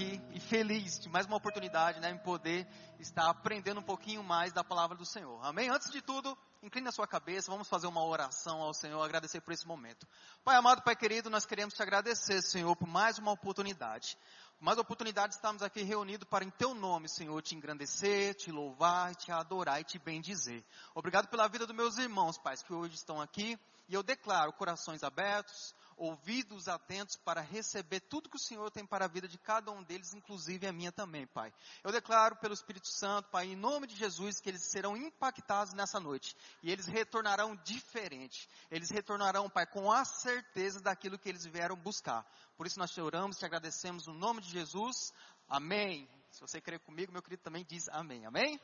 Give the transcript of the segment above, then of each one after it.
aqui e feliz de mais uma oportunidade, né, em poder estar aprendendo um pouquinho mais da palavra do Senhor. Amém? Antes de tudo, incline a sua cabeça, vamos fazer uma oração ao Senhor, agradecer por esse momento. Pai amado, Pai querido, nós queremos te agradecer, Senhor, por mais uma oportunidade. Mais uma oportunidade de estarmos aqui reunidos para em teu nome, Senhor, te engrandecer, te louvar, te adorar e te bendizer. Obrigado pela vida dos meus irmãos, pais, que hoje estão aqui. E eu declaro corações abertos, ouvidos atentos para receber tudo que o Senhor tem para a vida de cada um deles, inclusive a minha também, Pai. Eu declaro pelo Espírito Santo, Pai, em nome de Jesus, que eles serão impactados nessa noite. E eles retornarão diferente. Eles retornarão, Pai, com a certeza daquilo que eles vieram buscar. Por isso nós te oramos, te agradecemos no nome de Jesus. Amém. Se você crer comigo, meu querido também diz amém. Amém?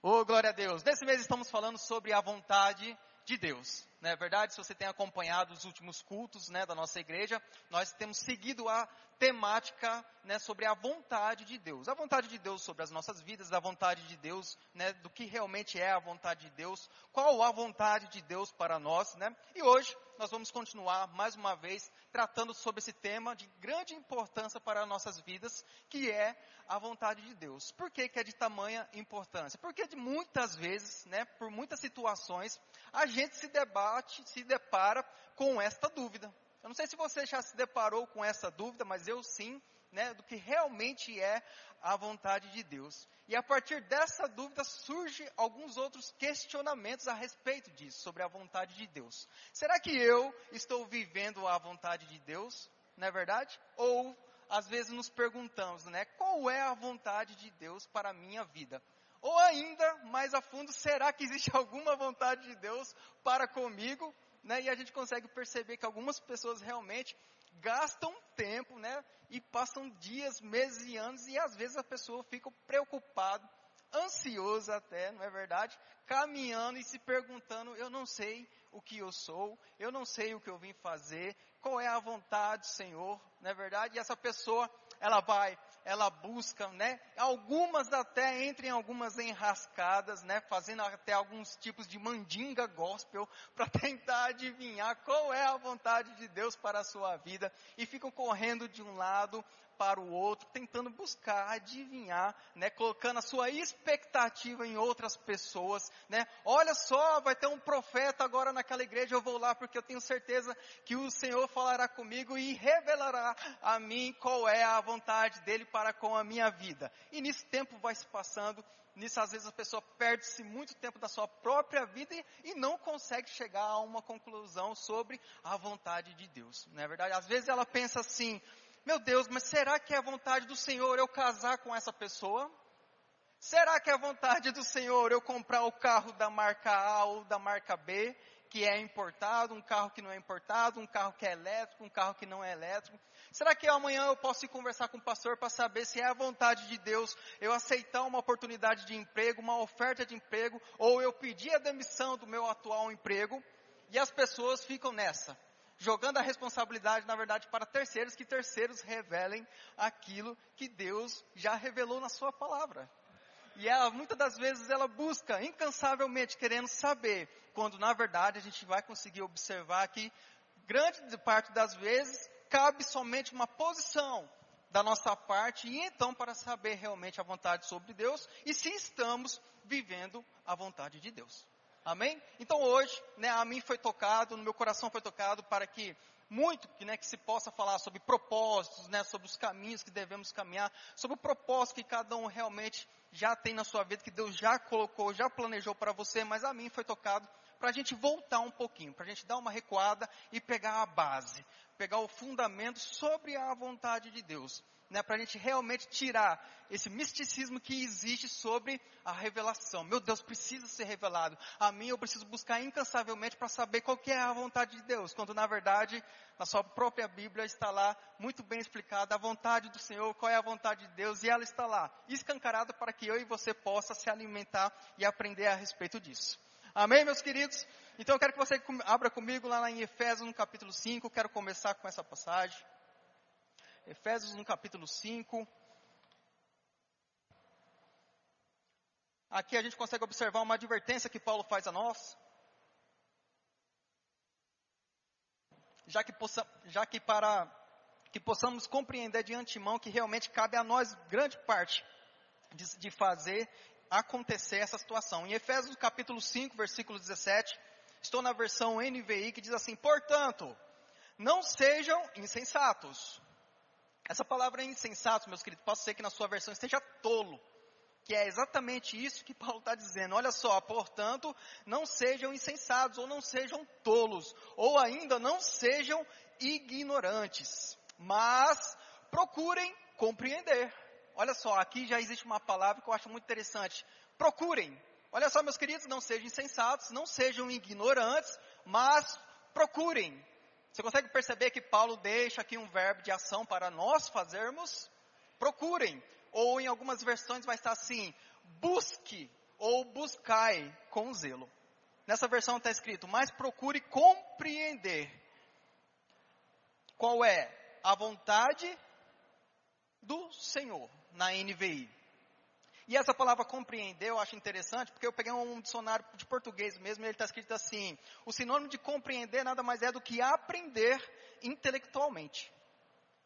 Oh, glória a Deus. Nesse mês estamos falando sobre a vontade de Deus. Não é verdade? Se você tem acompanhado os últimos cultos né, da nossa igreja, nós temos seguido a temática né, sobre a vontade de Deus. A vontade de Deus sobre as nossas vidas, a vontade de Deus, né, do que realmente é a vontade de Deus, qual a vontade de Deus para nós. Né? E hoje nós vamos continuar mais uma vez tratando sobre esse tema de grande importância para as nossas vidas, que é a vontade de Deus. Por que, que é de tamanha importância? Porque de muitas vezes, né, por muitas situações, a gente se debate, se depara com esta dúvida. Eu não sei se você já se deparou com essa dúvida, mas eu sim, né, do que realmente é a vontade de Deus. E a partir dessa dúvida surge alguns outros questionamentos a respeito disso, sobre a vontade de Deus. Será que eu estou vivendo a vontade de Deus? Não é verdade? Ou às vezes nos perguntamos, né, qual é a vontade de Deus para a minha vida? Ou ainda, mais a fundo, será que existe alguma vontade de Deus para comigo? Né? E a gente consegue perceber que algumas pessoas realmente gastam tempo, né? E passam dias, meses e anos, e às vezes a pessoa fica preocupada, ansiosa até, não é verdade? Caminhando e se perguntando, eu não sei o que eu sou, eu não sei o que eu vim fazer, qual é a vontade do Senhor, não é verdade? E essa pessoa, ela vai ela busca, né? Algumas até entram em algumas enrascadas, né? Fazendo até alguns tipos de mandinga gospel para tentar adivinhar qual é a vontade de Deus para a sua vida e ficam correndo de um lado para o outro, tentando buscar, adivinhar, né, colocando a sua expectativa em outras pessoas, né? Olha só, vai ter um profeta agora naquela igreja, eu vou lá porque eu tenho certeza que o Senhor falará comigo e revelará a mim qual é a vontade dele para com a minha vida. E nisso tempo vai se passando, nisso às vezes a pessoa perde-se muito tempo da sua própria vida e, e, não consegue chegar a uma conclusão sobre a vontade de Deus. Não é verdade? Às vezes ela pensa assim, meu Deus, mas será que é a vontade do Senhor eu casar com essa pessoa? Será que é a vontade do Senhor eu comprar o carro da marca A ou da marca B, que é importado, um carro que não é importado, um carro que é elétrico, um carro que não é elétrico? Será que amanhã eu posso ir conversar com o pastor para saber se é a vontade de Deus eu aceitar uma oportunidade de emprego, uma oferta de emprego, ou eu pedir a demissão do meu atual emprego? E as pessoas ficam nessa jogando a responsabilidade, na verdade, para terceiros, que terceiros revelem aquilo que Deus já revelou na sua palavra. E ela, muitas das vezes, ela busca incansavelmente querendo saber, quando na verdade a gente vai conseguir observar que, grande parte das vezes, cabe somente uma posição da nossa parte, e então para saber realmente a vontade sobre Deus, e se estamos vivendo a vontade de Deus. Amém? Então hoje, né, a mim foi tocado, no meu coração foi tocado para que muito que, né, que se possa falar sobre propósitos, né, sobre os caminhos que devemos caminhar, sobre o propósito que cada um realmente já tem na sua vida, que Deus já colocou, já planejou para você, mas a mim foi tocado para a gente voltar um pouquinho, para a gente dar uma recuada e pegar a base, pegar o fundamento sobre a vontade de Deus né, para a gente realmente tirar esse misticismo que existe sobre a revelação. Meu Deus precisa ser revelado. A mim eu preciso buscar incansavelmente para saber qual é a vontade de Deus, quando na verdade na sua própria Bíblia está lá muito bem explicada a vontade do Senhor, qual é a vontade de Deus, e ela está lá, escancarada para que eu e você possa se alimentar e aprender a respeito disso. Amém, meus queridos? Então eu quero que você abra comigo lá em Efésios no capítulo 5, quero começar com essa passagem. Efésios no capítulo 5. Aqui a gente consegue observar uma advertência que Paulo faz a nós. Já que, possa, já que para que possamos compreender de antemão que realmente cabe a nós grande parte de, de fazer acontecer essa situação. Em Efésios capítulo 5, versículo 17, estou na versão NVI que diz assim: Portanto, não sejam insensatos. Essa palavra insensato, meus queridos, pode ser que na sua versão esteja tolo, que é exatamente isso que Paulo está dizendo. Olha só, portanto, não sejam insensatos, ou não sejam tolos, ou ainda não sejam ignorantes, mas procurem compreender. Olha só, aqui já existe uma palavra que eu acho muito interessante. Procurem. Olha só, meus queridos, não sejam insensatos, não sejam ignorantes, mas procurem. Você consegue perceber que Paulo deixa aqui um verbo de ação para nós fazermos? Procurem. Ou em algumas versões vai estar assim: busque ou buscai com zelo. Nessa versão está escrito: mas procure compreender qual é a vontade do Senhor na NVI. E essa palavra compreender eu acho interessante, porque eu peguei um dicionário de português mesmo, e ele está escrito assim: o sinônimo de compreender nada mais é do que aprender intelectualmente.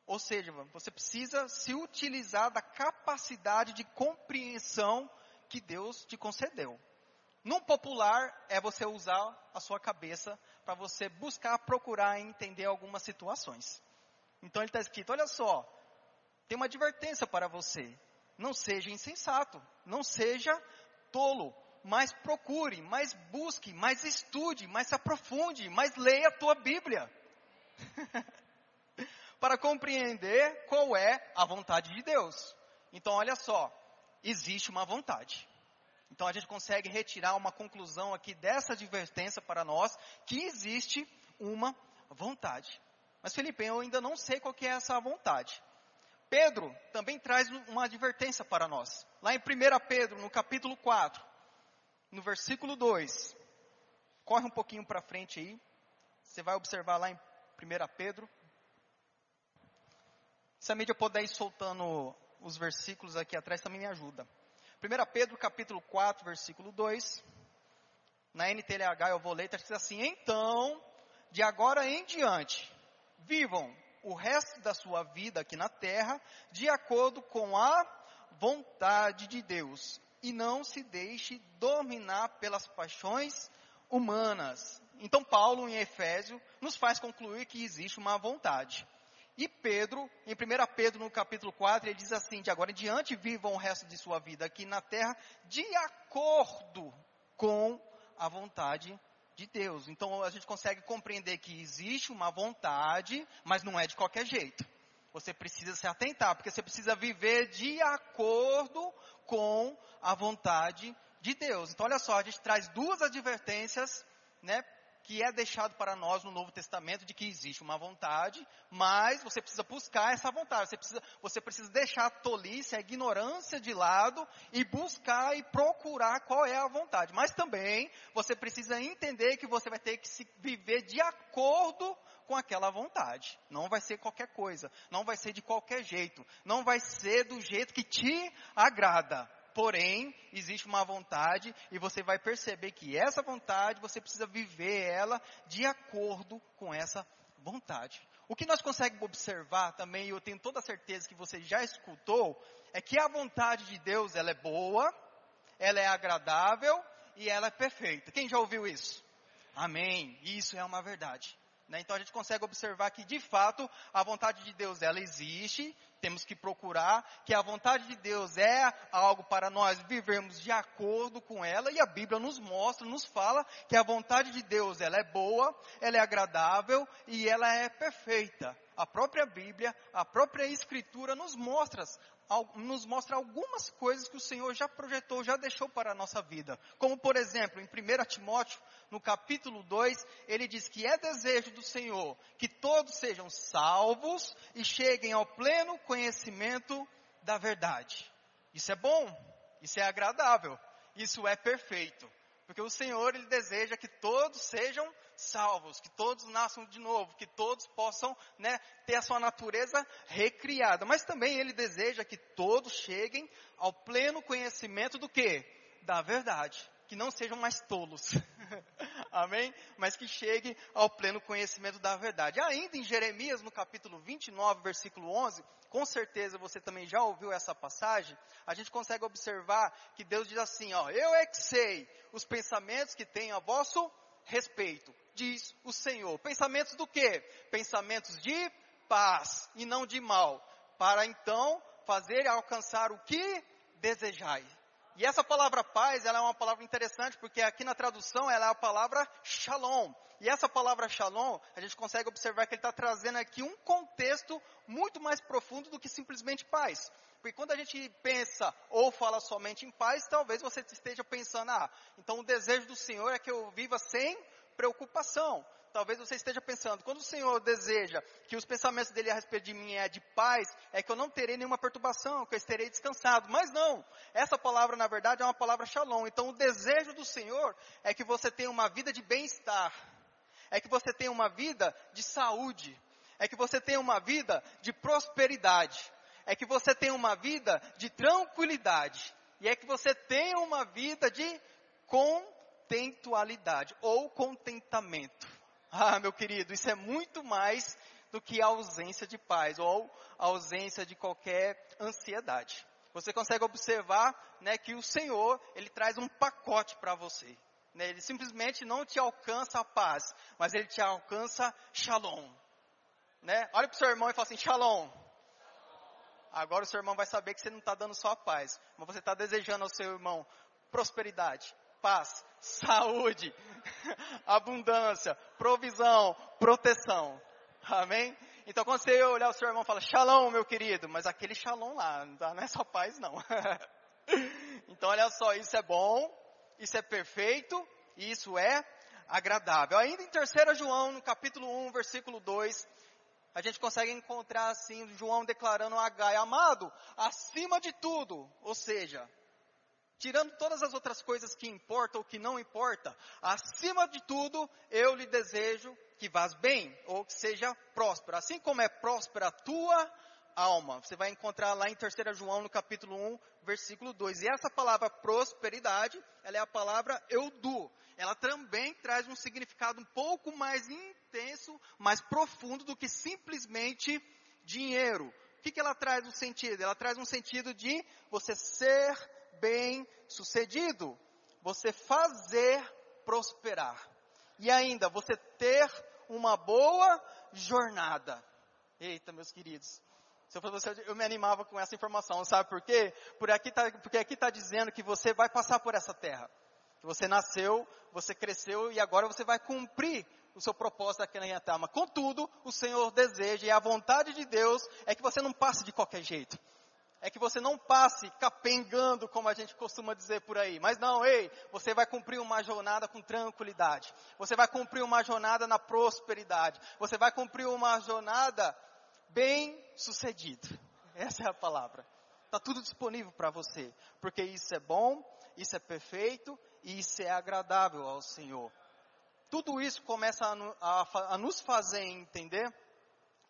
Ou seja, você precisa se utilizar da capacidade de compreensão que Deus te concedeu. No popular é você usar a sua cabeça para você buscar, procurar entender algumas situações. Então ele está escrito: olha só, tem uma advertência para você. Não seja insensato, não seja tolo, mas procure, mais busque, mais estude, mais se aprofunde, mais leia a tua Bíblia. para compreender qual é a vontade de Deus. Então, olha só, existe uma vontade. Então, a gente consegue retirar uma conclusão aqui dessa advertência para nós, que existe uma vontade. Mas, Felipe, eu ainda não sei qual que é essa vontade. Pedro também traz uma advertência para nós. Lá em 1 Pedro, no capítulo 4, no versículo 2. Corre um pouquinho para frente aí. Você vai observar lá em 1 Pedro. Se a mídia puder ir soltando os versículos aqui atrás, também me ajuda. 1 Pedro, capítulo 4, versículo 2. Na NTLH eu vou ler, está escrito assim: Então, de agora em diante, vivam o resto da sua vida aqui na terra de acordo com a vontade de Deus e não se deixe dominar pelas paixões humanas. Então Paulo em Efésio nos faz concluir que existe uma vontade. E Pedro, em 1 Pedro no capítulo 4, ele diz assim, de agora em diante vivam o resto de sua vida aqui na terra de acordo com a vontade de Deus. Então a gente consegue compreender que existe uma vontade, mas não é de qualquer jeito. Você precisa se atentar, porque você precisa viver de acordo com a vontade de Deus. Então olha só, a gente traz duas advertências, né, que é deixado para nós no Novo Testamento de que existe uma vontade, mas você precisa buscar essa vontade. Você precisa, você precisa deixar a tolice, a ignorância de lado e buscar e procurar qual é a vontade. Mas também você precisa entender que você vai ter que se viver de acordo com aquela vontade. Não vai ser qualquer coisa, não vai ser de qualquer jeito, não vai ser do jeito que te agrada porém, existe uma vontade e você vai perceber que essa vontade, você precisa viver ela de acordo com essa vontade. O que nós conseguimos observar também, e eu tenho toda a certeza que você já escutou, é que a vontade de Deus, ela é boa, ela é agradável e ela é perfeita. Quem já ouviu isso? Amém. Isso é uma verdade. Né? Então a gente consegue observar que de fato a vontade de Deus ela existe, temos que procurar que a vontade de Deus é algo para nós vivermos de acordo com ela e a Bíblia nos mostra, nos fala que a vontade de Deus ela é boa, ela é agradável e ela é perfeita. A própria Bíblia, a própria Escritura nos mostra nos mostra algumas coisas que o Senhor já projetou, já deixou para a nossa vida. Como, por exemplo, em 1 Timóteo, no capítulo 2, ele diz que é desejo do Senhor que todos sejam salvos e cheguem ao pleno conhecimento da verdade. Isso é bom, isso é agradável, isso é perfeito. Porque o Senhor, Ele deseja que todos sejam salvos, que todos nasçam de novo, que todos possam né, ter a sua natureza recriada. Mas também Ele deseja que todos cheguem ao pleno conhecimento do que? Da verdade. Que não sejam mais tolos. Amém? Mas que chegue ao pleno conhecimento da verdade. Ainda em Jeremias, no capítulo 29, versículo 11, com certeza você também já ouviu essa passagem, a gente consegue observar que Deus diz assim, ó, eu é que sei os pensamentos que tenho a vosso respeito, diz o Senhor. Pensamentos do quê? Pensamentos de paz e não de mal, para então fazer alcançar o que desejais. E essa palavra paz, ela é uma palavra interessante, porque aqui na tradução ela é a palavra shalom. E essa palavra shalom, a gente consegue observar que ele está trazendo aqui um contexto muito mais profundo do que simplesmente paz. Porque quando a gente pensa ou fala somente em paz, talvez você esteja pensando, ah, então o desejo do Senhor é que eu viva sem preocupação talvez você esteja pensando, quando o Senhor deseja que os pensamentos dele a respeito de mim é de paz, é que eu não terei nenhuma perturbação, que eu estarei descansado. Mas não, essa palavra na verdade é uma palavra shalom. Então o desejo do Senhor é que você tenha uma vida de bem-estar, é que você tenha uma vida de saúde, é que você tenha uma vida de prosperidade, é que você tenha uma vida de tranquilidade, e é que você tenha uma vida de contentualidade ou contentamento. Ah, meu querido, isso é muito mais do que a ausência de paz ou a ausência de qualquer ansiedade. Você consegue observar, né, que o Senhor, ele traz um pacote para você. Né? Ele simplesmente não te alcança a paz, mas ele te alcança shalom. Né? Olha para o seu irmão e fala assim, shalom. Agora o seu irmão vai saber que você não está dando só a paz, mas você está desejando ao seu irmão prosperidade, paz, saúde, abundância, provisão, proteção. Amém? Então quando você olhar o seu irmão fala, shalom meu querido, mas aquele shalom lá, não é só paz não. então olha só, isso é bom, isso é perfeito, e isso é agradável. Ainda em 3 João, no capítulo 1, versículo 2, a gente consegue encontrar assim, João declarando a Gai, amado, acima de tudo, ou seja, tirando todas as outras coisas que importam ou que não importa, acima de tudo, eu lhe desejo que vás bem, ou que seja próspero. Assim como é próspera a tua alma. Você vai encontrar lá em 3 João, no capítulo 1, versículo 2. E essa palavra prosperidade, ela é a palavra eudu. Ela também traz um significado um pouco mais intenso, mais profundo do que simplesmente dinheiro. O que, que ela traz um sentido? Ela traz um sentido de você ser bem sucedido, você fazer prosperar. E ainda, você ter uma boa jornada. Eita, meus queridos. Se eu fosse você, eu me animava com essa informação. Sabe por quê? Por aqui tá, porque aqui está dizendo que você vai passar por essa terra. Que você nasceu, você cresceu e agora você vai cumprir o seu propósito aqui na Terra. Contudo, o Senhor deseja e a vontade de Deus é que você não passe de qualquer jeito é que você não passe capengando, como a gente costuma dizer por aí. Mas não, ei, você vai cumprir uma jornada com tranquilidade. Você vai cumprir uma jornada na prosperidade. Você vai cumprir uma jornada bem sucedida. Essa é a palavra. Está tudo disponível para você. Porque isso é bom, isso é perfeito e isso é agradável ao Senhor. Tudo isso começa a, a, a nos fazer entender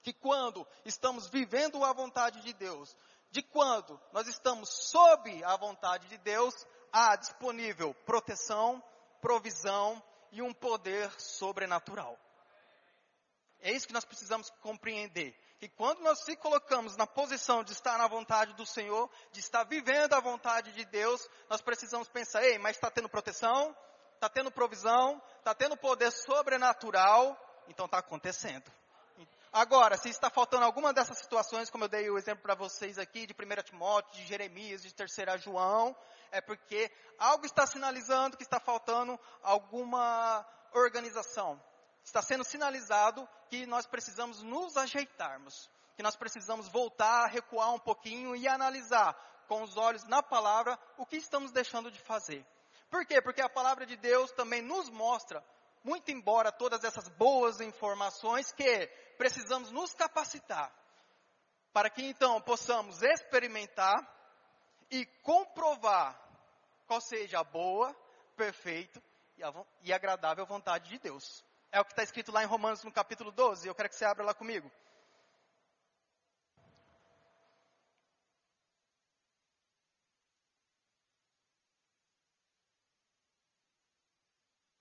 que quando estamos vivendo a vontade de Deus, de quando nós estamos sob a vontade de Deus, há disponível proteção, provisão e um poder sobrenatural. É isso que nós precisamos compreender. Que quando nós se colocamos na posição de estar na vontade do Senhor, de estar vivendo a vontade de Deus, nós precisamos pensar, ei, mas está tendo proteção, está tendo provisão, está tendo poder sobrenatural, então está acontecendo. Agora, se está faltando alguma dessas situações, como eu dei o exemplo para vocês aqui, de 1 Timóteo, de Jeremias, de 3 João, é porque algo está sinalizando que está faltando alguma organização. Está sendo sinalizado que nós precisamos nos ajeitarmos, que nós precisamos voltar, recuar um pouquinho e analisar com os olhos na palavra o que estamos deixando de fazer. Por quê? Porque a palavra de Deus também nos mostra muito embora todas essas boas informações, que precisamos nos capacitar para que então possamos experimentar e comprovar qual seja a boa, perfeita e agradável vontade de Deus. É o que está escrito lá em Romanos no capítulo 12. Eu quero que você abra lá comigo.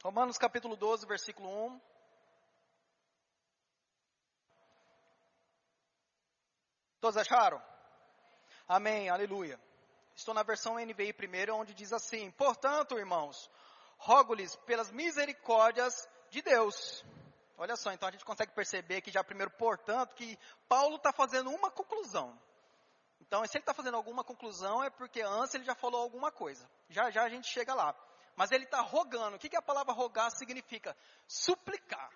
Romanos capítulo 12, versículo 1. Todos acharam? Amém, aleluia. Estou na versão NVI primeiro, onde diz assim: Portanto, irmãos, rogo-lhes pelas misericórdias de Deus. Olha só, então a gente consegue perceber que já primeiro, portanto, que Paulo está fazendo uma conclusão. Então, se ele está fazendo alguma conclusão, é porque antes ele já falou alguma coisa. Já já a gente chega lá. Mas ele está rogando. O que, que a palavra rogar significa? Suplicar.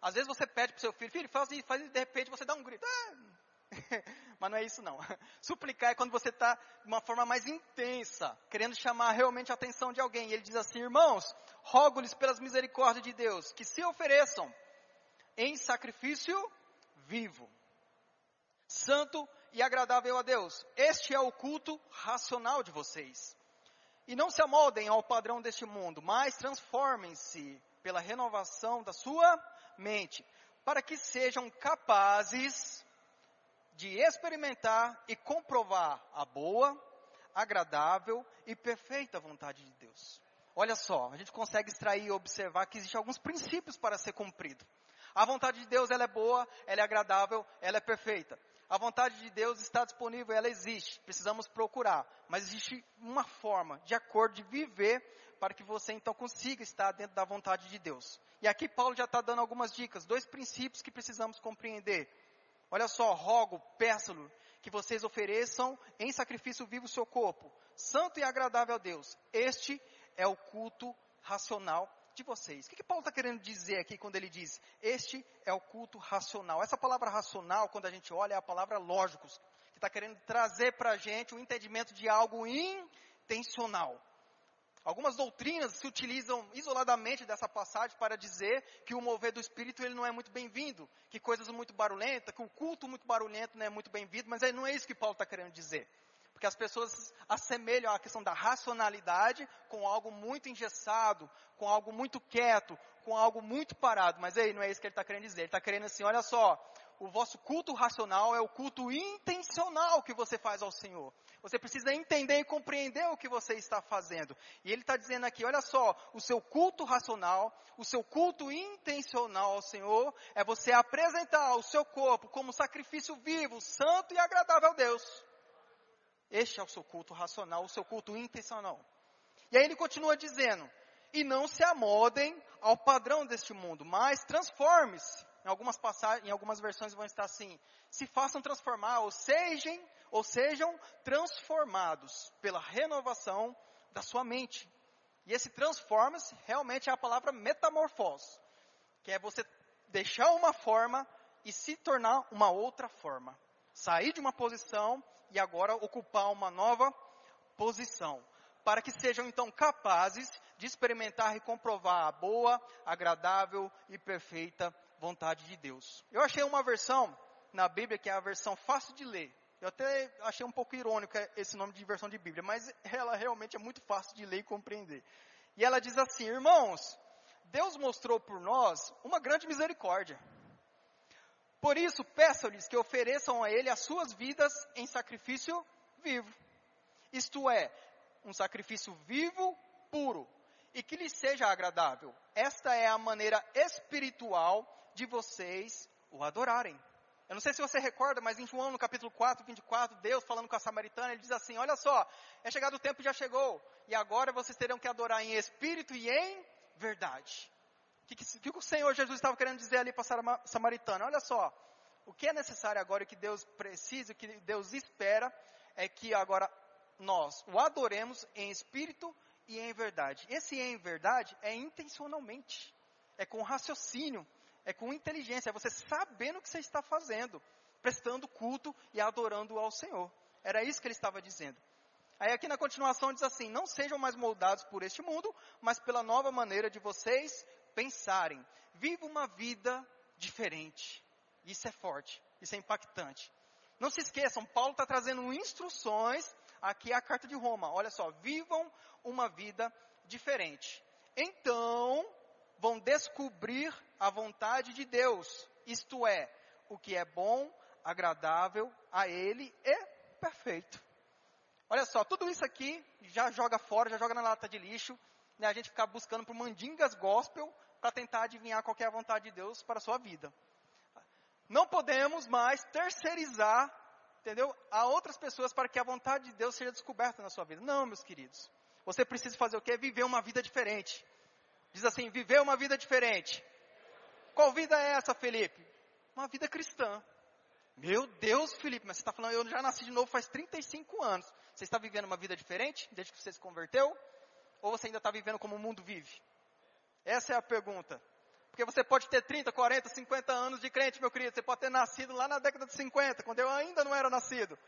Às vezes você pede para o seu filho, filho, faz isso, faz isso, de repente você dá um grito. Ah! Mas não é isso não. Suplicar é quando você está de uma forma mais intensa, querendo chamar realmente a atenção de alguém. E ele diz assim, irmãos, rogo-lhes pelas misericórdias de Deus, que se ofereçam em sacrifício vivo, santo e agradável a Deus. Este é o culto racional de vocês. E não se amoldem ao padrão deste mundo, mas transformem-se pela renovação da sua mente, para que sejam capazes de experimentar e comprovar a boa, agradável e perfeita vontade de Deus. Olha só, a gente consegue extrair e observar que existem alguns princípios para ser cumprido. A vontade de Deus ela é boa, ela é agradável, ela é perfeita. A vontade de Deus está disponível, ela existe. Precisamos procurar. Mas existe uma forma de acordo de viver para que você então consiga estar dentro da vontade de Deus. E aqui Paulo já está dando algumas dicas, dois princípios que precisamos compreender. Olha só, rogo, peço-lhe que vocês ofereçam em sacrifício vivo o seu corpo, santo e agradável a Deus. Este é o culto racional de vocês. O que, que Paulo está querendo dizer aqui quando ele diz, este é o culto racional? Essa palavra racional, quando a gente olha, é a palavra lógicos, que está querendo trazer para a gente o um entendimento de algo intencional. Algumas doutrinas se utilizam isoladamente dessa passagem para dizer que o mover do Espírito ele não é muito bem-vindo, que coisas muito barulhentas, que o culto muito barulhento não é muito bem-vindo, mas não é isso que Paulo está querendo dizer. Porque as pessoas assemelham a questão da racionalidade com algo muito engessado, com algo muito quieto, com algo muito parado. Mas aí não é isso que ele está querendo dizer. Ele está querendo assim, olha só, o vosso culto racional é o culto intencional que você faz ao Senhor. Você precisa entender e compreender o que você está fazendo. E ele está dizendo aqui, olha só, o seu culto racional, o seu culto intencional ao Senhor é você apresentar o seu corpo como sacrifício vivo, santo e agradável a Deus. Este é o seu culto racional, o seu culto intencional. E aí ele continua dizendo: e não se amodem ao padrão deste mundo, mas transforme-se. Em algumas passagens, em algumas versões vão estar assim: se façam transformar, ou sejam, ou sejam transformados pela renovação da sua mente. E esse transforma-se realmente é a palavra metamorfose, que é você deixar uma forma e se tornar uma outra forma. Sair de uma posição e agora ocupar uma nova posição, para que sejam então capazes de experimentar e comprovar a boa, agradável e perfeita vontade de Deus. Eu achei uma versão na Bíblia que é a versão fácil de ler. Eu até achei um pouco irônico esse nome de versão de Bíblia, mas ela realmente é muito fácil de ler e compreender. E ela diz assim: Irmãos, Deus mostrou por nós uma grande misericórdia. Por isso, peço-lhes que ofereçam a Ele as suas vidas em sacrifício vivo. Isto é, um sacrifício vivo, puro, e que lhes seja agradável. Esta é a maneira espiritual de vocês o adorarem. Eu não sei se você recorda, mas em João, no capítulo 4, 24, Deus falando com a samaritana, ele diz assim: Olha só, é chegado o tempo, já chegou, e agora vocês terão que adorar em espírito e em verdade. Que, que o Senhor Jesus estava querendo dizer ali para a samaritana? Olha só, o que é necessário agora, o que Deus precisa, o que Deus espera, é que agora nós o adoremos em espírito e em verdade. Esse em verdade é intencionalmente, é com raciocínio, é com inteligência, é você sabendo o que você está fazendo, prestando culto e adorando ao Senhor. Era isso que ele estava dizendo. Aí aqui na continuação diz assim: Não sejam mais moldados por este mundo, mas pela nova maneira de vocês pensarem. Viva uma vida diferente. Isso é forte, isso é impactante. Não se esqueçam, Paulo está trazendo instruções aqui à carta de Roma. Olha só, vivam uma vida diferente. Então, vão descobrir a vontade de Deus, isto é, o que é bom, agradável a Ele e perfeito. Olha só, tudo isso aqui já joga fora, já joga na lata de lixo né, a gente ficar buscando por mandingas gospel para tentar adivinhar qual é a vontade de Deus para a sua vida. Não podemos mais terceirizar, entendeu? A outras pessoas para que a vontade de Deus seja descoberta na sua vida. Não, meus queridos. Você precisa fazer o quê? Viver uma vida diferente. Diz assim, viver uma vida diferente. Qual vida é essa, Felipe? Uma vida cristã. Meu Deus, Felipe, mas você está falando, eu já nasci de novo faz 35 anos. Você está vivendo uma vida diferente desde que você se converteu? Ou você ainda está vivendo como o mundo vive? Essa é a pergunta. Porque você pode ter 30, 40, 50 anos de crente, meu querido. Você pode ter nascido lá na década de 50, quando eu ainda não era nascido.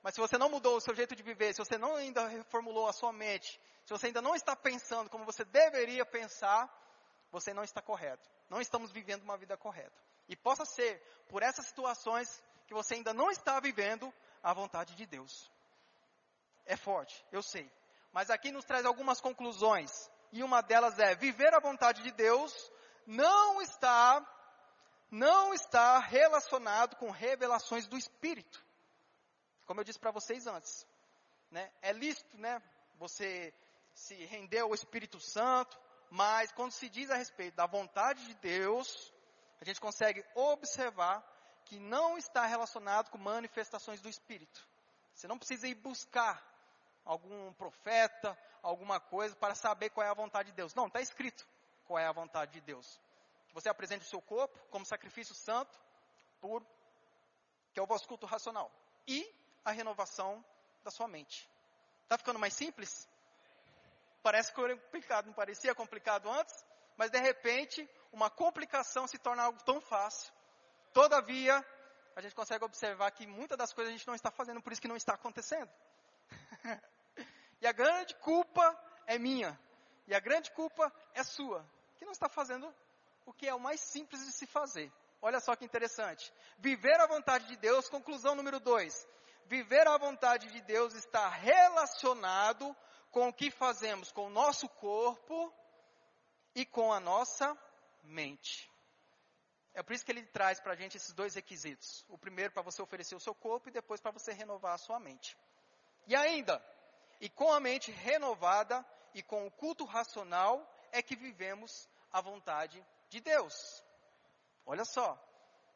Mas se você não mudou o seu jeito de viver, se você não ainda reformulou a sua mente, se você ainda não está pensando como você deveria pensar, você não está correto. Não estamos vivendo uma vida correta. E possa ser por essas situações que você ainda não está vivendo a vontade de Deus. É forte, eu sei. Mas aqui nos traz algumas conclusões. E uma delas é: viver a vontade de Deus não está não está relacionado com revelações do Espírito. Como eu disse para vocês antes, né? É lícito, né? Você se render ao Espírito Santo, mas quando se diz a respeito da vontade de Deus, a gente consegue observar que não está relacionado com manifestações do Espírito. Você não precisa ir buscar algum profeta, alguma coisa para saber qual é a vontade de Deus. Não, está escrito qual é a vontade de Deus. Que você apresente o seu corpo como sacrifício santo, puro, que é o vosso culto racional. E a renovação da sua mente. Está ficando mais simples? Parece complicado, não parecia complicado antes? Mas de repente, uma complicação se torna algo tão fácil. Todavia, a gente consegue observar que muitas das coisas a gente não está fazendo, por isso que não está acontecendo. e a grande culpa é minha. E a grande culpa é sua, que não está fazendo o que é o mais simples de se fazer. Olha só que interessante. Viver a vontade de Deus, conclusão número dois. Viver a vontade de Deus está relacionado com o que fazemos com o nosso corpo e com a nossa mente. É por isso que ele traz para a gente esses dois requisitos. O primeiro para você oferecer o seu corpo e depois para você renovar a sua mente. E ainda, e com a mente renovada e com o culto racional é que vivemos a vontade de Deus. Olha só,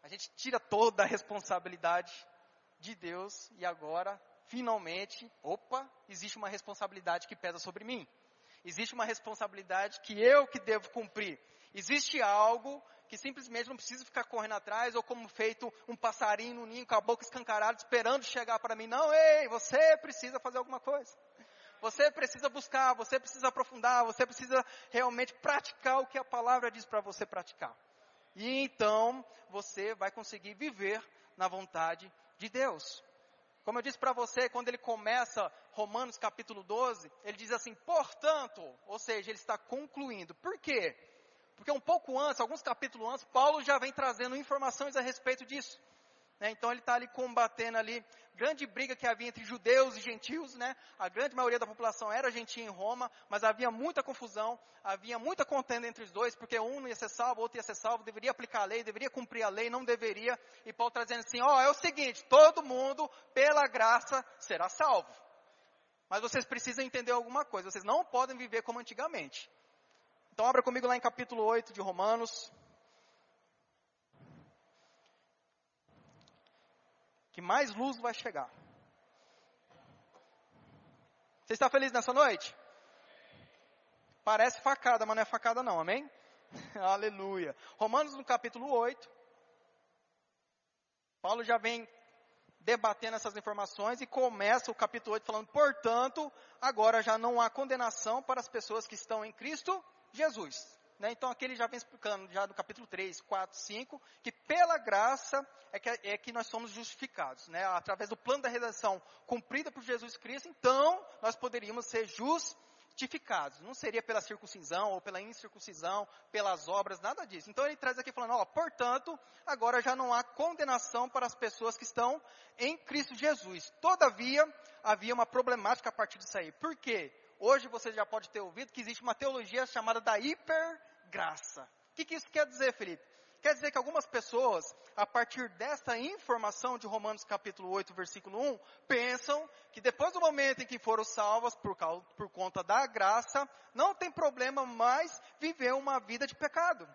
a gente tira toda a responsabilidade de Deus e agora finalmente, opa, existe uma responsabilidade que pesa sobre mim. Existe uma responsabilidade que eu que devo cumprir. Existe algo que simplesmente não precisa ficar correndo atrás ou como feito um passarinho no ninho com a boca escancarada esperando chegar para mim. Não, ei, você precisa fazer alguma coisa. Você precisa buscar, você precisa aprofundar, você precisa realmente praticar o que a palavra diz para você praticar. E então você vai conseguir viver na vontade de Deus. Como eu disse para você, quando ele começa Romanos capítulo 12, ele diz assim, portanto, ou seja, ele está concluindo. Por quê? Porque um pouco antes, alguns capítulos antes, Paulo já vem trazendo informações a respeito disso. Né? Então ele está ali combatendo ali grande briga que havia entre judeus e gentios, né? A grande maioria da população era gentia em Roma, mas havia muita confusão, havia muita contenda entre os dois, porque um não ia ser salvo, outro ia ser salvo, deveria aplicar a lei, deveria cumprir a lei, não deveria. E Paulo está dizendo assim, ó, oh, é o seguinte, todo mundo, pela graça, será salvo. Mas vocês precisam entender alguma coisa, vocês não podem viver como antigamente. Então abra comigo lá em capítulo 8 de Romanos. Mais luz vai chegar. Você está feliz nessa noite? Parece facada, mas não é facada não, amém? Aleluia. Romanos no capítulo 8. Paulo já vem debatendo essas informações e começa o capítulo 8 falando, portanto, agora já não há condenação para as pessoas que estão em Cristo Jesus. Né? Então aqui ele já vem explicando, já no capítulo 3, 4, 5, que pela graça é que, é que nós somos justificados. Né? Através do plano da redenção cumprida por Jesus Cristo, então nós poderíamos ser justificados. Não seria pela circuncisão ou pela incircuncisão, pelas obras, nada disso. Então ele traz aqui falando, ó, portanto, agora já não há condenação para as pessoas que estão em Cristo Jesus. Todavia, havia uma problemática a partir disso aí. Por quê? Hoje você já pode ter ouvido que existe uma teologia chamada da hiper graça. O que, que isso quer dizer, Felipe? Quer dizer que algumas pessoas, a partir desta informação de Romanos capítulo 8, versículo 1, pensam que depois do momento em que foram salvas por, causa, por conta da graça, não tem problema mais viver uma vida de pecado.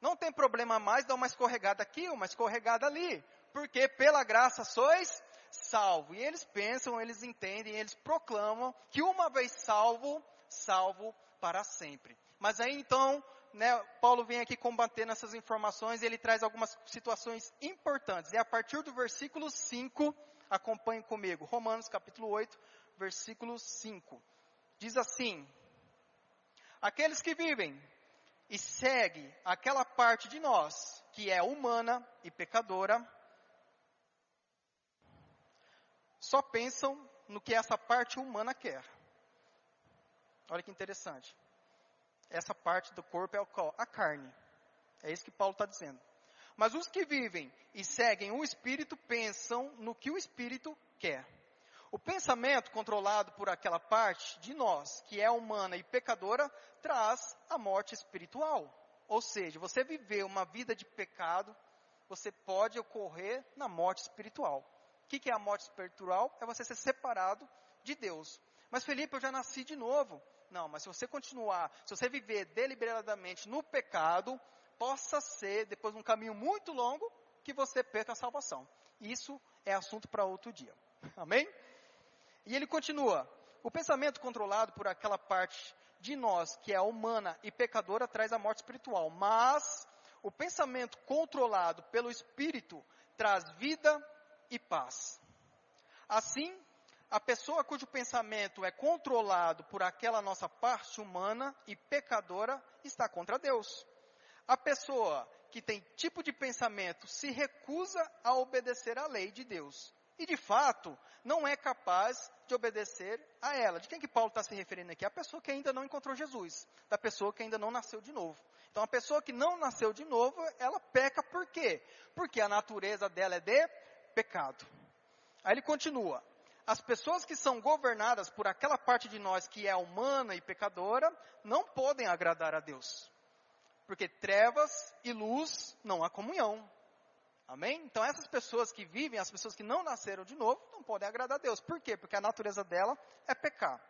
Não tem problema mais dar uma escorregada aqui, uma escorregada ali. Porque pela graça sois salvo. E eles pensam, eles entendem, eles proclamam que uma vez salvo, salvo para sempre. Mas aí então, né, Paulo vem aqui combatendo essas informações ele traz algumas situações importantes. E a partir do versículo 5, acompanhe comigo, Romanos capítulo 8, versículo 5. Diz assim: Aqueles que vivem e seguem aquela parte de nós que é humana e pecadora, só pensam no que essa parte humana quer. Olha que interessante. Essa parte do corpo é a carne. É isso que Paulo está dizendo. Mas os que vivem e seguem o Espírito pensam no que o Espírito quer. O pensamento controlado por aquela parte de nós, que é humana e pecadora, traz a morte espiritual. Ou seja, você viver uma vida de pecado, você pode ocorrer na morte espiritual. O que, que é a morte espiritual? É você ser separado de Deus. Mas Felipe, eu já nasci de novo. Não, mas se você continuar, se você viver deliberadamente no pecado, possa ser, depois de um caminho muito longo, que você perca a salvação. Isso é assunto para outro dia. Amém? E ele continua: o pensamento controlado por aquela parte de nós que é humana e pecadora traz a morte espiritual, mas o pensamento controlado pelo Espírito traz vida e paz. Assim, a pessoa cujo pensamento é controlado por aquela nossa parte humana e pecadora está contra Deus. A pessoa que tem tipo de pensamento se recusa a obedecer à lei de Deus. E de fato, não é capaz de obedecer a ela. De quem que Paulo está se referindo aqui? A pessoa que ainda não encontrou Jesus. Da pessoa que ainda não nasceu de novo. Então a pessoa que não nasceu de novo, ela peca por quê? Porque a natureza dela é de pecado. Aí ele continua: as pessoas que são governadas por aquela parte de nós que é humana e pecadora, não podem agradar a Deus. Porque trevas e luz não há comunhão. Amém? Então essas pessoas que vivem, as pessoas que não nasceram de novo, não podem agradar a Deus. Por quê? Porque a natureza dela é pecar.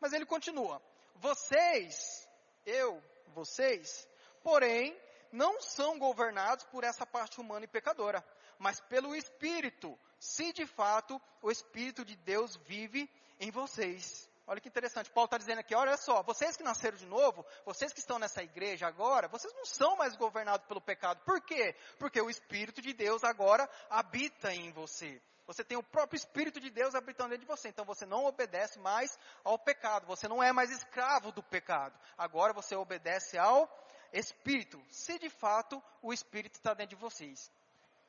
Mas ele continua: vocês, eu, vocês, porém, não são governados por essa parte humana e pecadora, mas pelo Espírito, se de fato o Espírito de Deus vive em vocês. Olha que interessante, Paulo está dizendo aqui, olha só, vocês que nasceram de novo, vocês que estão nessa igreja agora, vocês não são mais governados pelo pecado. Por quê? Porque o Espírito de Deus agora habita em você. Você tem o próprio Espírito de Deus habitando dentro de você. Então você não obedece mais ao pecado. Você não é mais escravo do pecado. Agora você obedece ao Espírito. Se de fato o Espírito está dentro de vocês.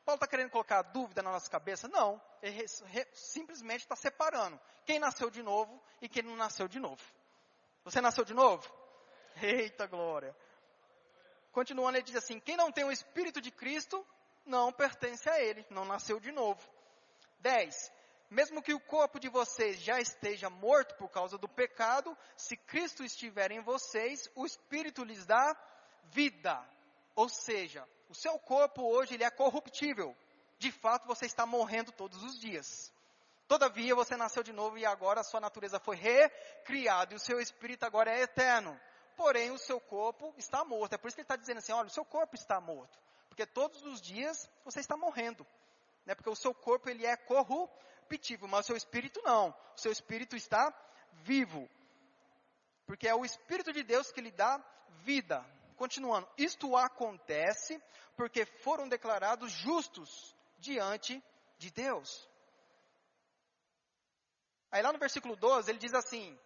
Paulo está querendo colocar dúvida na nossa cabeça? Não. Ele simplesmente está separando quem nasceu de novo e quem não nasceu de novo. Você nasceu de novo? Eita glória. Continuando, ele diz assim: quem não tem o Espírito de Cristo não pertence a ele, não nasceu de novo. 10. Mesmo que o corpo de vocês já esteja morto por causa do pecado, se Cristo estiver em vocês, o Espírito lhes dá vida. Ou seja, o seu corpo hoje ele é corruptível. De fato, você está morrendo todos os dias. Todavia, você nasceu de novo e agora a sua natureza foi recriada e o seu espírito agora é eterno. Porém, o seu corpo está morto. É por isso que ele está dizendo assim: olha, o seu corpo está morto. Porque todos os dias você está morrendo. Né? Porque o seu corpo ele é corruptível, mas o seu espírito não. O seu espírito está vivo. Porque é o Espírito de Deus que lhe dá vida. Continuando, isto acontece porque foram declarados justos diante de Deus. Aí lá no versículo 12 ele diz assim: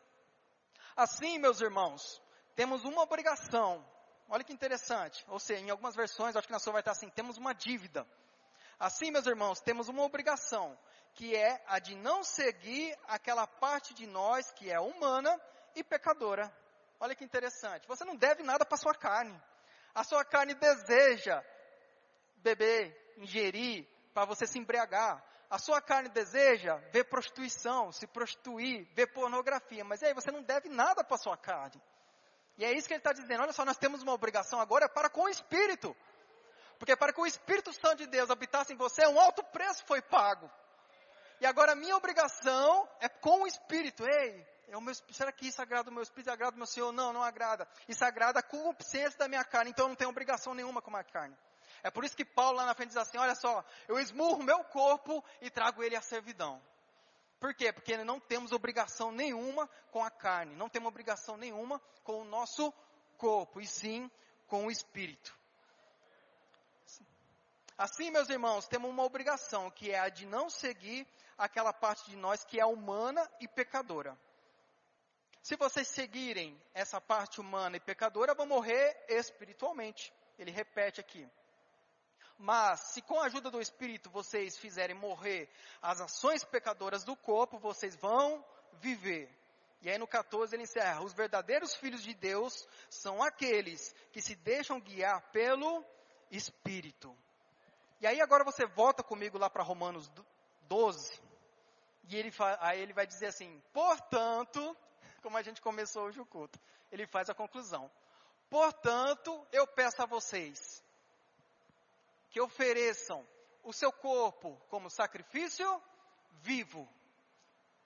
Assim, meus irmãos, temos uma obrigação. Olha que interessante. Ou seja, em algumas versões, acho que na sua vai estar assim: temos uma dívida. Assim, meus irmãos, temos uma obrigação, que é a de não seguir aquela parte de nós que é humana e pecadora. Olha que interessante. Você não deve nada para sua carne. A sua carne deseja beber, ingerir, para você se embriagar. A sua carne deseja ver prostituição, se prostituir, ver pornografia. Mas aí você não deve nada para sua carne. E é isso que ele está dizendo. Olha só, nós temos uma obrigação agora para com o Espírito. Porque para que o Espírito Santo de Deus habitasse em você, um alto preço foi pago. E agora a minha obrigação é com o Espírito. Ei, é meu, será que isso agrada o meu Espírito? Agrada o meu Senhor? Não, não agrada. Isso agrada a concupiscência da minha carne. Então eu não tenho obrigação nenhuma com a carne. É por isso que Paulo lá na frente diz assim, olha só, eu esmurro meu corpo e trago ele à servidão. Por quê? Porque não temos obrigação nenhuma com a carne, não temos obrigação nenhuma com o nosso corpo, e sim com o espírito. Assim, meus irmãos, temos uma obrigação, que é a de não seguir aquela parte de nós que é humana e pecadora. Se vocês seguirem essa parte humana e pecadora, vão morrer espiritualmente. Ele repete aqui. Mas, se com a ajuda do Espírito vocês fizerem morrer as ações pecadoras do corpo, vocês vão viver. E aí no 14 ele encerra: Os verdadeiros filhos de Deus são aqueles que se deixam guiar pelo Espírito. E aí agora você volta comigo lá para Romanos 12. E ele aí ele vai dizer assim: Portanto, como a gente começou hoje o culto, ele faz a conclusão. Portanto, eu peço a vocês que ofereçam o seu corpo como sacrifício vivo.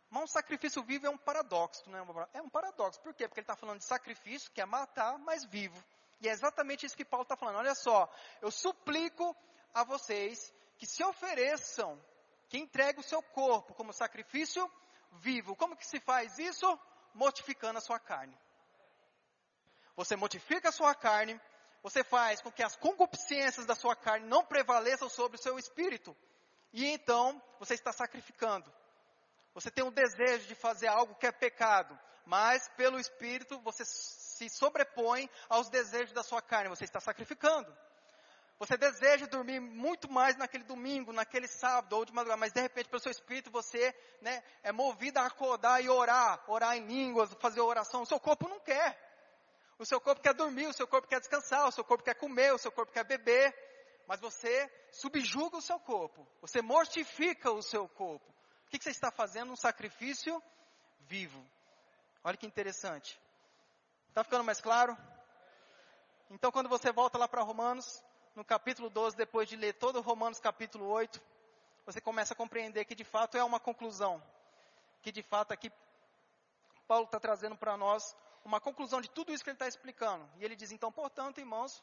Mas um sacrifício vivo é um paradoxo, não é? É um paradoxo. Por quê? Porque ele está falando de sacrifício, que é matar, mas vivo. E é exatamente isso que Paulo está falando. Olha só, eu suplico a vocês que se ofereçam, que entreguem o seu corpo como sacrifício vivo. Como que se faz isso? Mortificando a sua carne. Você mortifica a sua carne, você faz com que as concupiscências da sua carne não prevaleçam sobre o seu espírito. E então você está sacrificando. Você tem um desejo de fazer algo que é pecado, mas pelo espírito você se sobrepõe aos desejos da sua carne, você está sacrificando. Você deseja dormir muito mais naquele domingo, naquele sábado ou de madrugada, mas de repente pelo seu espírito você né, é movido a acordar e orar, orar em línguas, fazer oração. O seu corpo não quer. O seu corpo quer dormir, o seu corpo quer descansar, o seu corpo quer comer, o seu corpo quer beber, mas você subjuga o seu corpo, você mortifica o seu corpo. O que, que você está fazendo? Um sacrifício vivo. Olha que interessante. Está ficando mais claro? Então, quando você volta lá para Romanos, no capítulo 12, depois de ler todo Romanos capítulo 8, você começa a compreender que de fato é uma conclusão. Que de fato aqui Paulo está trazendo para nós uma conclusão de tudo isso que ele está explicando. E ele diz, então, portanto, irmãos,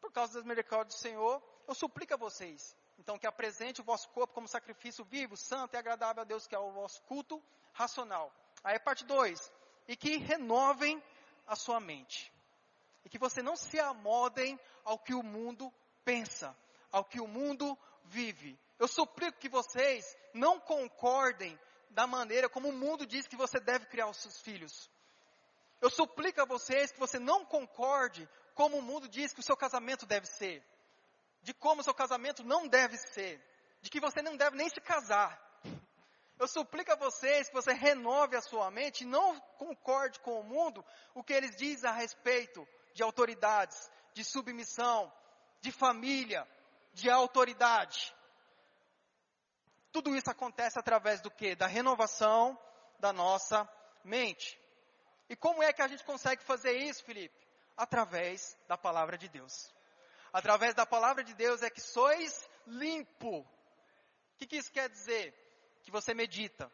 por causa das misericórdias do Senhor, eu suplico a vocês, então, que apresente o vosso corpo como sacrifício vivo, santo e agradável a Deus, que é o vosso culto racional. Aí, parte 2, e que renovem a sua mente. E que você não se amodem ao que o mundo pensa, ao que o mundo vive. Eu suplico que vocês não concordem da maneira como o mundo diz que você deve criar os seus filhos. Eu suplico a vocês que você não concorde como o mundo diz que o seu casamento deve ser, de como o seu casamento não deve ser, de que você não deve nem se casar. Eu suplico a vocês que você renove a sua mente e não concorde com o mundo o que eles dizem a respeito de autoridades, de submissão, de família, de autoridade. Tudo isso acontece através do que? Da renovação da nossa mente. E como é que a gente consegue fazer isso, Felipe? Através da palavra de Deus. Através da palavra de Deus é que sois limpo. O que, que isso quer dizer? Que você medita,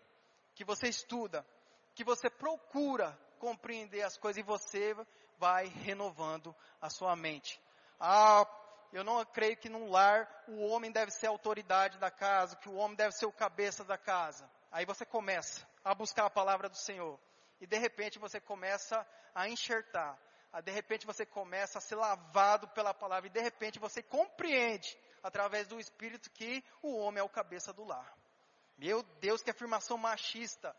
que você estuda, que você procura compreender as coisas e você vai renovando a sua mente. Ah, eu não creio que num lar o homem deve ser a autoridade da casa, que o homem deve ser o cabeça da casa. Aí você começa a buscar a palavra do Senhor e de repente você começa a enxertar, a, de repente você começa a ser lavado pela palavra, e de repente você compreende, através do Espírito, que o homem é o cabeça do lar. Meu Deus, que afirmação machista.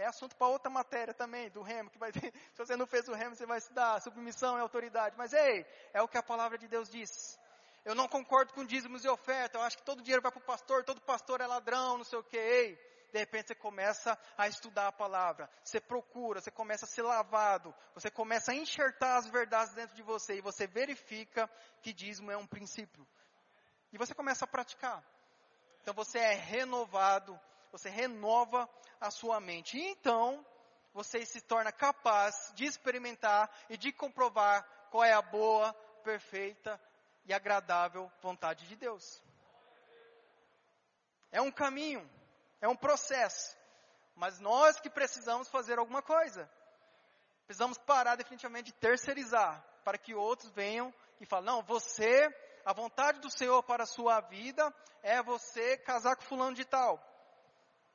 É assunto para outra matéria também, do remo, que vai ter, se você não fez o remo, você vai estudar, submissão e autoridade. Mas ei, é o que a palavra de Deus diz. Eu não concordo com dízimos e oferta, eu acho que todo dinheiro vai para o pastor, todo pastor é ladrão, não sei o que. Ei, de repente você começa a estudar a palavra, você procura, você começa a ser lavado, você começa a enxertar as verdades dentro de você e você verifica que dízimo é um princípio. E você começa a praticar. Então você é renovado, você renova a sua mente. E então você se torna capaz de experimentar e de comprovar qual é a boa, perfeita e agradável vontade de Deus. É um caminho, é um processo, mas nós que precisamos fazer alguma coisa. Precisamos parar definitivamente de terceirizar, para que outros venham e falem, não, você, a vontade do Senhor para a sua vida é você casar com fulano de tal.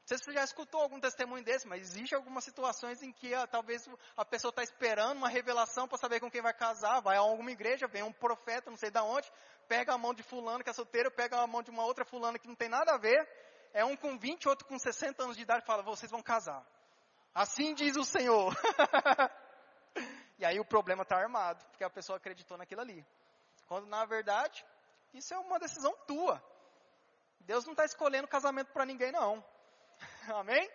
Sei se você já escutou algum testemunho desse, mas existe algumas situações em que ah, talvez a pessoa está esperando uma revelação para saber com quem vai casar, vai a alguma igreja, vem um profeta, não sei de onde, pega a mão de fulano que é solteiro, pega a mão de uma outra fulana que não tem nada a ver, é um com 20, outro com 60 anos de idade e fala, vocês vão casar. Assim diz o Senhor. e aí o problema está armado, porque a pessoa acreditou naquilo ali. Quando na verdade, isso é uma decisão tua. Deus não está escolhendo casamento para ninguém não. Amém?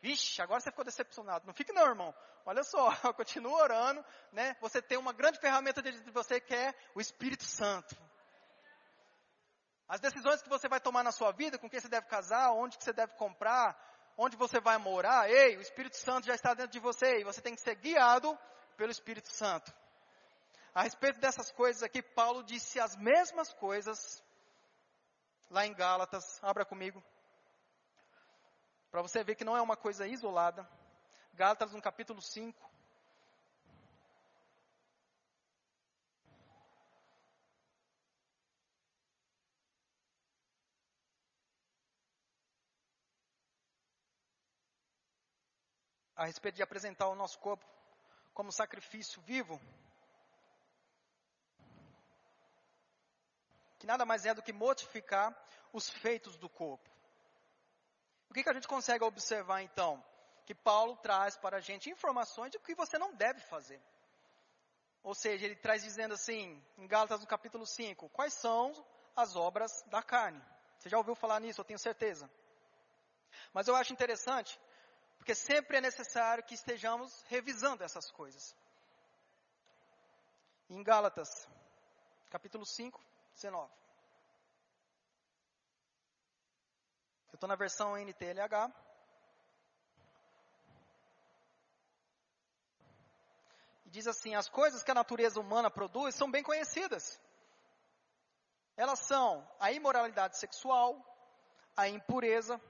Vixe, agora você ficou decepcionado. Não fique não, irmão. Olha só, continua orando, né? Você tem uma grande ferramenta de você que é o Espírito Santo. As decisões que você vai tomar na sua vida, com quem você deve casar, onde que você deve comprar, onde você vai morar, ei, o Espírito Santo já está dentro de você e você tem que ser guiado pelo Espírito Santo. A respeito dessas coisas aqui, Paulo disse as mesmas coisas lá em Gálatas. Abra comigo. Para você ver que não é uma coisa isolada. Gálatas no capítulo 5. A respeito de apresentar o nosso corpo como sacrifício vivo, que nada mais é do que mortificar os feitos do corpo. O que, que a gente consegue observar então? Que Paulo traz para a gente informações de o que você não deve fazer. Ou seja, ele traz dizendo assim, em Gálatas no capítulo 5, quais são as obras da carne. Você já ouviu falar nisso, eu tenho certeza. Mas eu acho interessante, porque sempre é necessário que estejamos revisando essas coisas. Em Gálatas, capítulo 5, 19. Estou na versão NTLH. E diz assim: as coisas que a natureza humana produz são bem conhecidas. Elas são a imoralidade sexual, a impureza,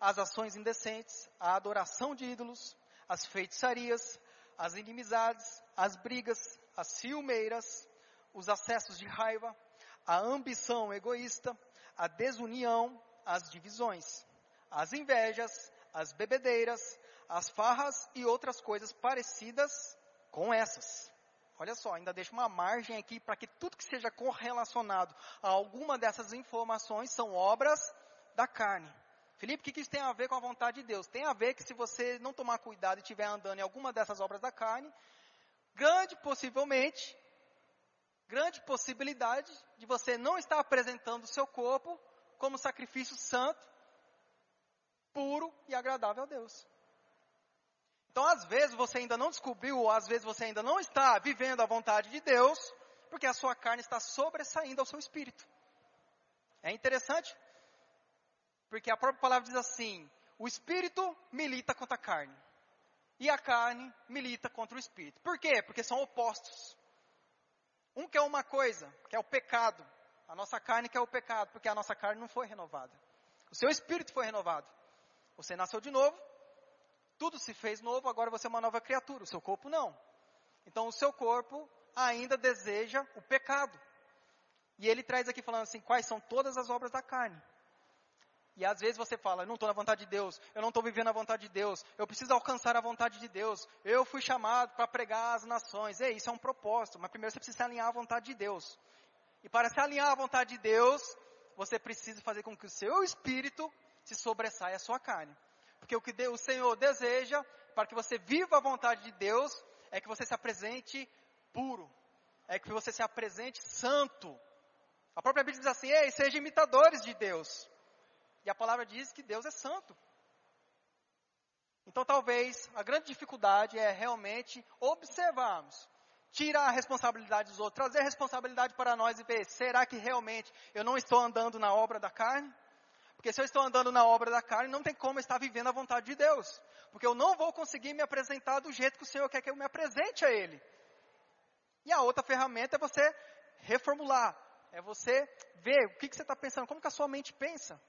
as ações indecentes, a adoração de ídolos, as feitiçarias, as inimizades, as brigas, as ciumeiras, os acessos de raiva, a ambição egoísta, a desunião, as divisões, as invejas, as bebedeiras, as farras e outras coisas parecidas com essas. Olha só, ainda deixa uma margem aqui para que tudo que seja correlacionado a alguma dessas informações são obras da carne. Felipe, o que, que isso tem a ver com a vontade de Deus? Tem a ver que se você não tomar cuidado e estiver andando em alguma dessas obras da carne, grande possivelmente, grande possibilidade de você não estar apresentando o seu corpo como sacrifício santo, puro e agradável a Deus. Então, às vezes você ainda não descobriu, ou às vezes você ainda não está vivendo a vontade de Deus, porque a sua carne está sobressaindo ao seu espírito. É interessante, porque a própria palavra diz assim: o espírito milita contra a carne, e a carne milita contra o espírito. Por quê? Porque são opostos. Um quer uma coisa, que é o pecado, a nossa carne que é o pecado, porque a nossa carne não foi renovada. O seu espírito foi renovado. Você nasceu de novo, tudo se fez novo, agora você é uma nova criatura, o seu corpo não. Então o seu corpo ainda deseja o pecado. E ele traz aqui falando assim, quais são todas as obras da carne. E às vezes você fala, eu não estou na vontade de Deus, eu não estou vivendo a vontade de Deus, eu preciso alcançar a vontade de Deus, eu fui chamado para pregar às nações. Ei, isso é um propósito, mas primeiro você precisa alinhar a vontade de Deus. E para se alinhar à vontade de Deus, você precisa fazer com que o seu espírito se sobressaia à sua carne. Porque o que o Senhor deseja para que você viva a vontade de Deus é que você se apresente puro, é que você se apresente santo. A própria Bíblia diz assim: "Ei, sejam imitadores de Deus". E a palavra diz que Deus é santo. Então, talvez a grande dificuldade é realmente observarmos tirar a responsabilidade dos outros, trazer a responsabilidade para nós e ver, será que realmente eu não estou andando na obra da carne? Porque se eu estou andando na obra da carne, não tem como estar vivendo a vontade de Deus. Porque eu não vou conseguir me apresentar do jeito que o Senhor quer que eu me apresente a Ele. E a outra ferramenta é você reformular, é você ver o que, que você está pensando, como que a sua mente pensa.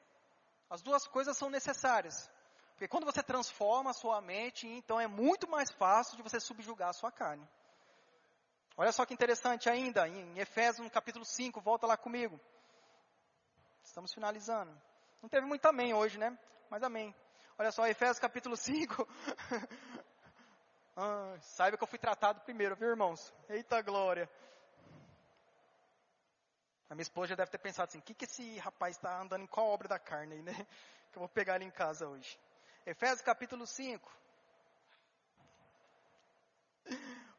As duas coisas são necessárias. Porque quando você transforma a sua mente, então é muito mais fácil de você subjugar a sua carne. Olha só que interessante ainda, em Efésios no capítulo 5, volta lá comigo. Estamos finalizando. Não teve muito amém hoje, né? Mas amém. Olha só, Efésios capítulo 5. ah, saiba que eu fui tratado primeiro, viu, irmãos? Eita glória. A minha esposa já deve ter pensado assim: o que, que esse rapaz está andando em qual obra da carne aí, né? Que eu vou pegar ele em casa hoje. Efésios capítulo 5.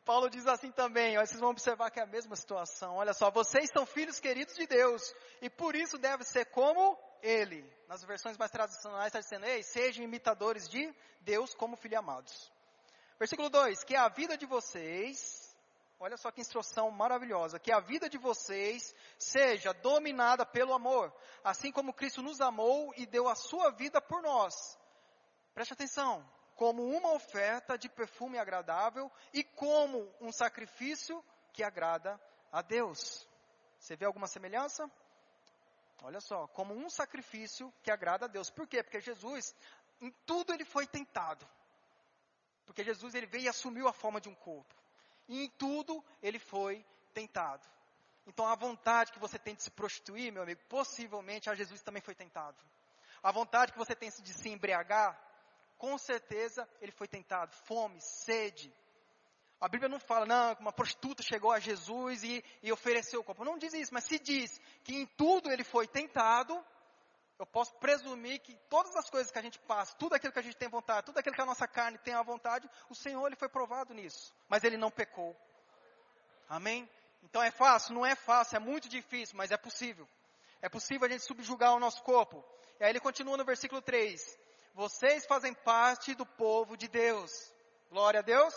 Paulo diz assim também, ó, vocês vão observar que é a mesma situação. Olha só, vocês são filhos queridos de Deus, e por isso deve ser como Ele. Nas versões mais tradicionais está dizendo, ei, sejam imitadores de Deus como filhos amados. Versículo 2, que a vida de vocês, olha só que instrução maravilhosa, que a vida de vocês seja dominada pelo amor, assim como Cristo nos amou e deu a sua vida por nós. Preste atenção, como uma oferta de perfume agradável e como um sacrifício que agrada a Deus. Você vê alguma semelhança? Olha só, como um sacrifício que agrada a Deus. Por quê? Porque Jesus, em tudo ele foi tentado. Porque Jesus ele veio e assumiu a forma de um corpo. E em tudo ele foi tentado. Então a vontade que você tem de se prostituir, meu amigo, possivelmente a Jesus também foi tentado. A vontade que você tem de se embriagar, com certeza ele foi tentado. Fome, sede. A Bíblia não fala, não, uma prostituta chegou a Jesus e, e ofereceu o corpo. Não diz isso, mas se diz que em tudo ele foi tentado, eu posso presumir que todas as coisas que a gente passa, tudo aquilo que a gente tem vontade, tudo aquilo que a nossa carne tem a vontade, o Senhor ele foi provado nisso. Mas ele não pecou. Amém? Então é fácil? Não é fácil, é muito difícil, mas é possível. É possível a gente subjugar o nosso corpo. E aí ele continua no versículo 3 vocês fazem parte do povo de Deus. Glória a Deus.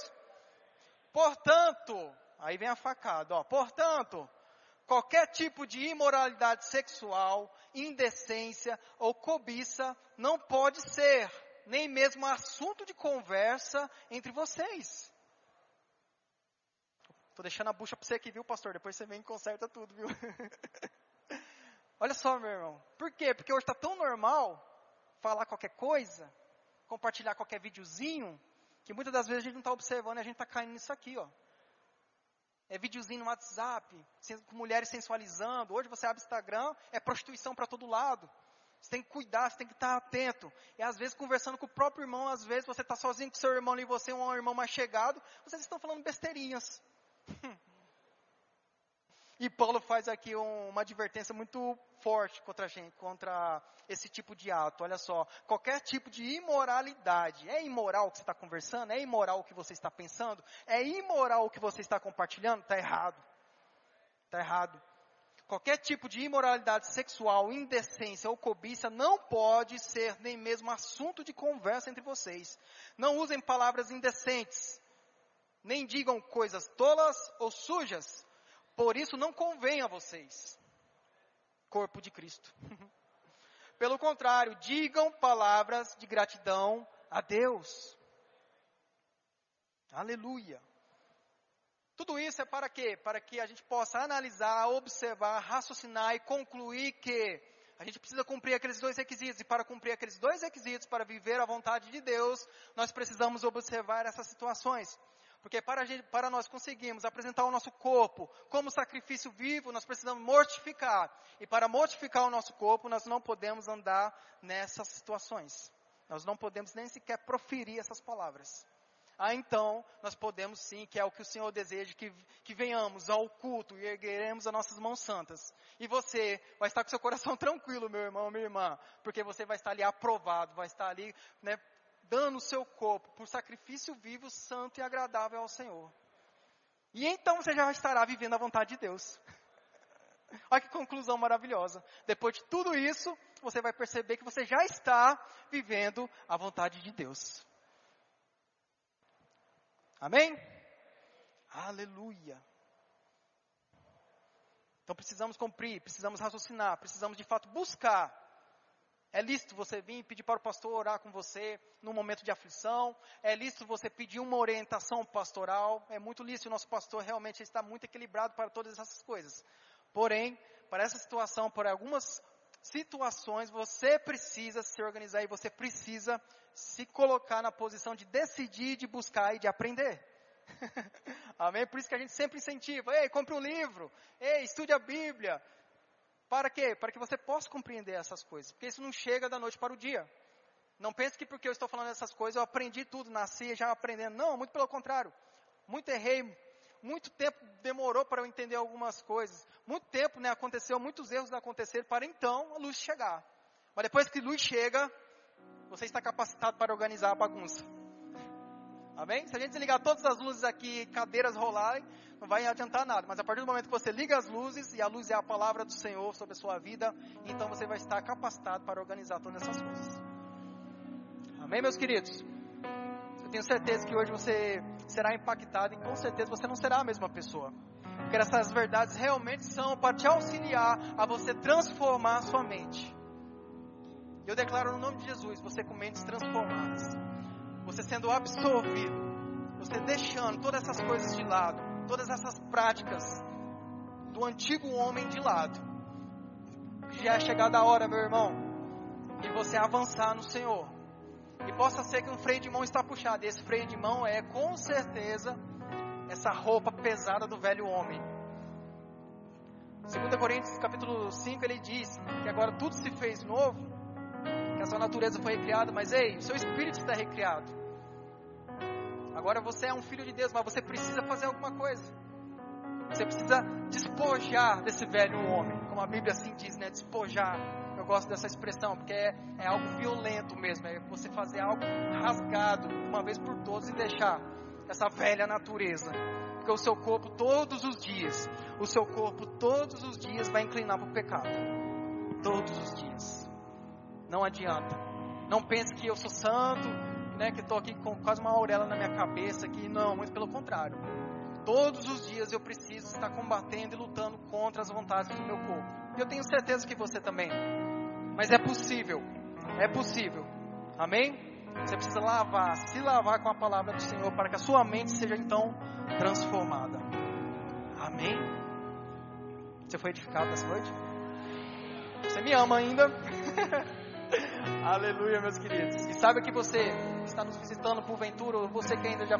Portanto, aí vem a facada, ó. Portanto, qualquer tipo de imoralidade sexual, indecência ou cobiça não pode ser nem mesmo assunto de conversa entre vocês. Tô deixando a bucha para você aqui, viu, pastor? Depois você vem e conserta tudo, viu? Olha só, meu irmão. Por quê? Porque hoje está tão normal falar qualquer coisa, compartilhar qualquer videozinho, que muitas das vezes a gente não está observando e a gente está caindo nisso aqui, ó. É videozinho no WhatsApp, com mulheres sensualizando. Hoje você abre Instagram, é prostituição para todo lado. Você tem que cuidar, você tem que estar atento. E às vezes conversando com o próprio irmão, às vezes você está sozinho com seu irmão e você é um irmão mais chegado, vocês estão falando besteirinhas. E Paulo faz aqui um, uma advertência muito forte contra gente, contra esse tipo de ato. Olha só, qualquer tipo de imoralidade. É imoral o que você está conversando? É imoral o que você está pensando? É imoral o que você está compartilhando? Está errado. Está errado. Qualquer tipo de imoralidade sexual, indecência ou cobiça não pode ser nem mesmo assunto de conversa entre vocês. Não usem palavras indecentes, nem digam coisas tolas ou sujas por isso não convém a vocês, corpo de Cristo. Pelo contrário, digam palavras de gratidão a Deus. Aleluia. Tudo isso é para quê? Para que a gente possa analisar, observar, raciocinar e concluir que a gente precisa cumprir aqueles dois requisitos. E para cumprir aqueles dois requisitos, para viver a vontade de Deus, nós precisamos observar essas situações. Porque para, gente, para nós conseguirmos apresentar o nosso corpo como sacrifício vivo, nós precisamos mortificar. E para mortificar o nosso corpo, nós não podemos andar nessas situações. Nós não podemos nem sequer proferir essas palavras. Ah, então, nós podemos sim, que é o que o Senhor deseja, que, que venhamos ao culto e ergueremos as nossas mãos santas. E você vai estar com seu coração tranquilo, meu irmão, minha irmã, porque você vai estar ali aprovado, vai estar ali, né, dando o seu corpo por sacrifício vivo, santo e agradável ao Senhor. E então você já estará vivendo a vontade de Deus. Olha que conclusão maravilhosa. Depois de tudo isso, você vai perceber que você já está vivendo a vontade de Deus. Amém? Aleluia. Então precisamos cumprir, precisamos raciocinar, precisamos de fato buscar é lícito você vir pedir para o pastor orar com você num momento de aflição. É lícito você pedir uma orientação pastoral. É muito lícito. O nosso pastor realmente está muito equilibrado para todas essas coisas. Porém, para essa situação, por algumas situações, você precisa se organizar e você precisa se colocar na posição de decidir, de buscar e de aprender. Amém? Por isso que a gente sempre incentiva. Ei, compre um livro. Ei, estude a Bíblia. Para quê? Para que você possa compreender essas coisas. Porque isso não chega da noite para o dia. Não pense que porque eu estou falando essas coisas eu aprendi tudo, nasci já aprendendo. Não, muito pelo contrário. Muito errei, muito tempo demorou para eu entender algumas coisas. Muito tempo, né, aconteceu, muitos erros aconteceram para então a luz chegar. Mas depois que a luz chega, você está capacitado para organizar a bagunça. Amém? Se a gente desligar todas as luzes aqui, cadeiras rolarem, não vai adiantar nada. Mas a partir do momento que você liga as luzes, e a luz é a palavra do Senhor sobre a sua vida, então você vai estar capacitado para organizar todas essas coisas. Amém, meus queridos? Eu tenho certeza que hoje você será impactado e com certeza você não será a mesma pessoa. Porque essas verdades realmente são para te auxiliar a você transformar a sua mente. Eu declaro no nome de Jesus, você com mentes transformadas. Você sendo absorvido. Você deixando todas essas coisas de lado. Todas essas práticas do antigo homem de lado. Já é chegada a hora, meu irmão, de você avançar no Senhor e possa ser que um freio de mão está puxado. E esse freio de mão é com certeza essa roupa pesada do velho homem. 2 Coríntios capítulo 5 ele diz que agora tudo se fez novo, que a sua natureza foi recriada, mas ei, o seu espírito está recriado. Agora você é um filho de Deus, mas você precisa fazer alguma coisa. Você precisa despojar desse velho homem, como a Bíblia assim diz, né? Despojar eu gosto dessa expressão, porque é, é algo violento mesmo. É você fazer algo rasgado, uma vez por todas, e deixar essa velha natureza. Porque o seu corpo todos os dias, o seu corpo todos os dias vai inclinar para o pecado. Todos os dias. Não adianta. Não pense que eu sou santo, né, que estou aqui com quase uma auréola na minha cabeça, aqui. não, muito pelo contrário. Todos os dias eu preciso estar combatendo e lutando contra as vontades do meu corpo. Eu tenho certeza que você também. Mas é possível. É possível. Amém? Você precisa lavar, se lavar com a palavra do Senhor para que a sua mente seja então transformada. Amém? Você foi edificado essa noite? Você me ama ainda? Aleluia, meus queridos. E sabe que você está nos visitando porventura, ou você que ainda já